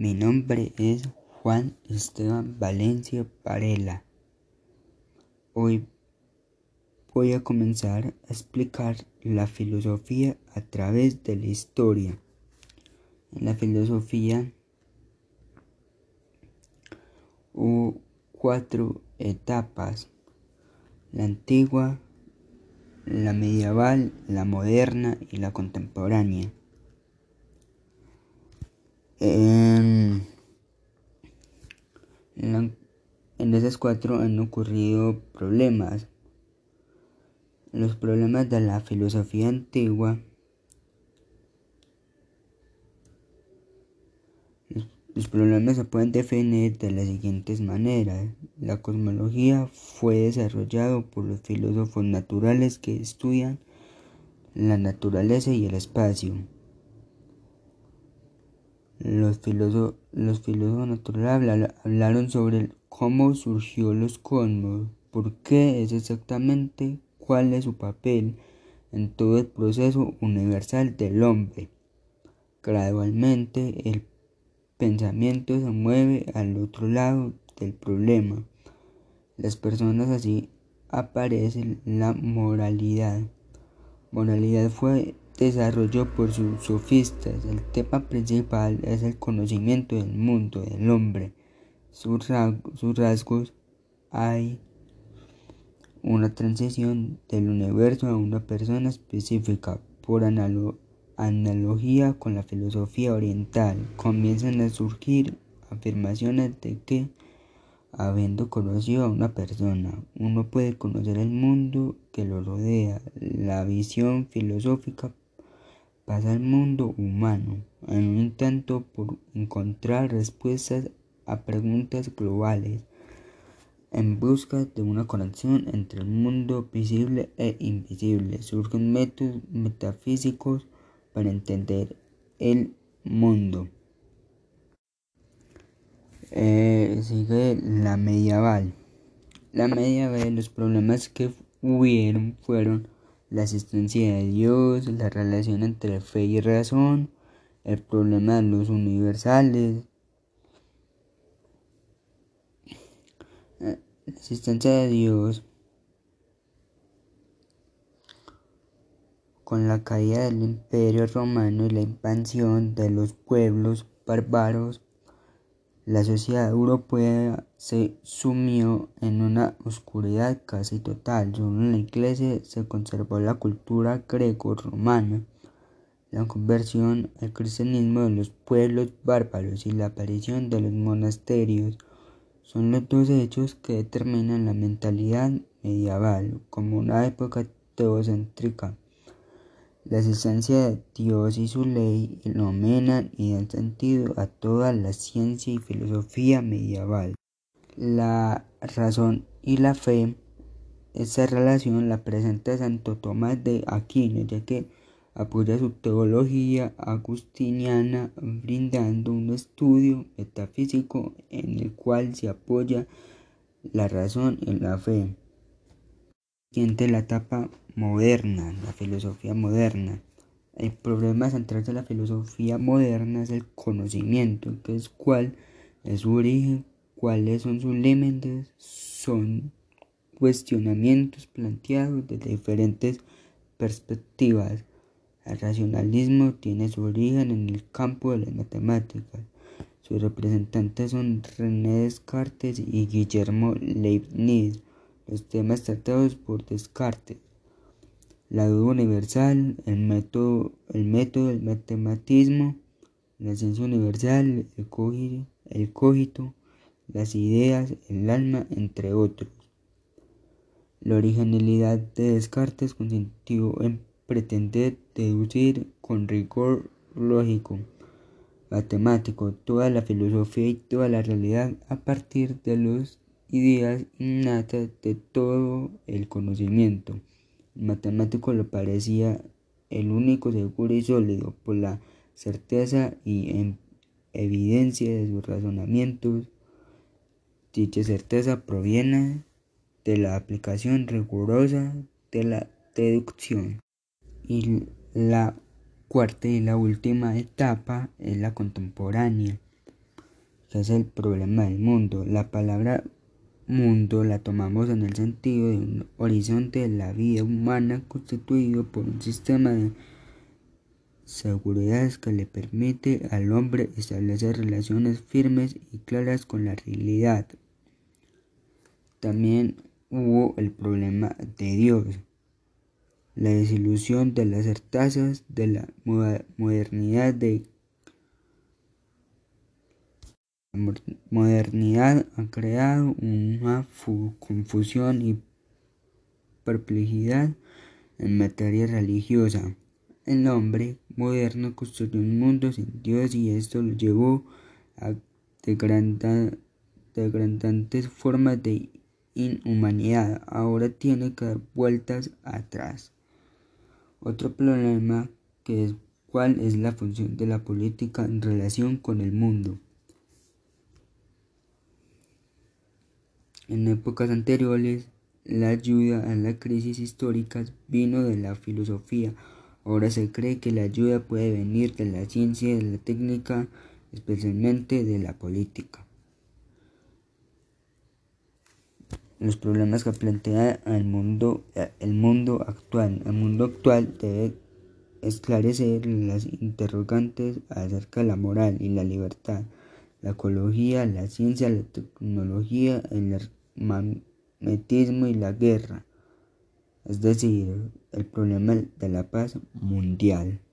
Mi nombre es Juan Esteban Valencia Varela. Hoy voy a comenzar a explicar la filosofía a través de la historia. En la filosofía hubo cuatro etapas. La antigua, la medieval, la moderna y la contemporánea. En, esas cuatro han ocurrido problemas. Los problemas de la filosofía antigua Los problemas se pueden definir de las siguientes maneras. La cosmología fue desarrollado por los filósofos naturales que estudian la naturaleza y el espacio. Los filósofos, los filósofos naturales hablaron sobre cómo surgió los cosmos, por qué es exactamente, cuál es su papel en todo el proceso universal del hombre. Gradualmente el pensamiento se mueve al otro lado del problema. Las personas así aparecen la moralidad. Moralidad fue desarrollado por sus sofistas. El tema principal es el conocimiento del mundo, del hombre, sus, rasgos. Hay una transición del universo a una persona específica por analogía con la filosofía oriental, comienzan a surgir afirmaciones de que, habiendo conocido a una persona, uno puede conocer el mundo que lo rodea. La visión filosófica pasa al mundo humano en un intento por encontrar respuestas a preguntas globales en busca de una conexión entre el mundo visible e invisible. Surgen métodos metafísicos para entender el mundo. Eh, sigue la medieval. La medieval, los problemas que hubieron fueron la existencia de Dios, la relación entre fe y razón, el problema de los universales, la existencia de Dios, Con la caída del Imperio romano y la expansión de los pueblos bárbaros, la sociedad europea se sumió en una oscuridad casi total. Solo en la iglesia se conservó la cultura greco-romana. La conversión al cristianismo de los pueblos bárbaros y la aparición de los monasterios son los dos hechos que determinan la mentalidad medieval como una época teocéntrica. La existencia de Dios y su ley iluminan y dan sentido a toda la ciencia y filosofía medieval. La razón y la fe, esta relación la presenta Santo Tomás de Aquino, ya que apoya su teología agustiniana brindando un estudio metafísico en el cual se apoya la razón y la fe. Siguiente la etapa moderna, la filosofía moderna. El problema central de la filosofía moderna es el conocimiento, que es cuál es su origen, cuáles son sus límites, son cuestionamientos planteados desde diferentes perspectivas. El racionalismo tiene su origen en el campo de las matemáticas. Sus representantes son René Descartes y Guillermo Leibniz. Los temas tratados por Descartes la duda universal, el método, el método del matematismo, la ciencia universal, el cogito, el cogito, las ideas, el alma, entre otros. La originalidad de Descartes consistió en pretender deducir con rigor lógico, matemático, toda la filosofía y toda la realidad a partir de las ideas innatas de todo el conocimiento matemático le parecía el único seguro y sólido por la certeza y en evidencia de sus razonamientos. Dicha certeza proviene de la aplicación rigurosa de la deducción. Y la cuarta y la última etapa es la contemporánea. que es el problema del mundo. La palabra mundo la tomamos en el sentido de un horizonte de la vida humana constituido por un sistema de seguridad que le permite al hombre establecer relaciones firmes y claras con la realidad. También hubo el problema de Dios, la desilusión de las certezas de la modernidad de la modernidad ha creado una confusión y perplejidad en materia religiosa. El hombre moderno construyó un mundo sin Dios y esto lo llevó a degradantes formas de inhumanidad. Ahora tiene que dar vueltas atrás. Otro problema que es cuál es la función de la política en relación con el mundo. En épocas anteriores, la ayuda a las crisis históricas vino de la filosofía. Ahora se cree que la ayuda puede venir de la ciencia y de la técnica, especialmente de la política. Los problemas que plantea el mundo, actual. El mundo actual debe esclarecer las interrogantes acerca de la moral y la libertad, la ecología, la ciencia, la tecnología, el magnetismo y la guerra, es decir, el problema de la paz mundial.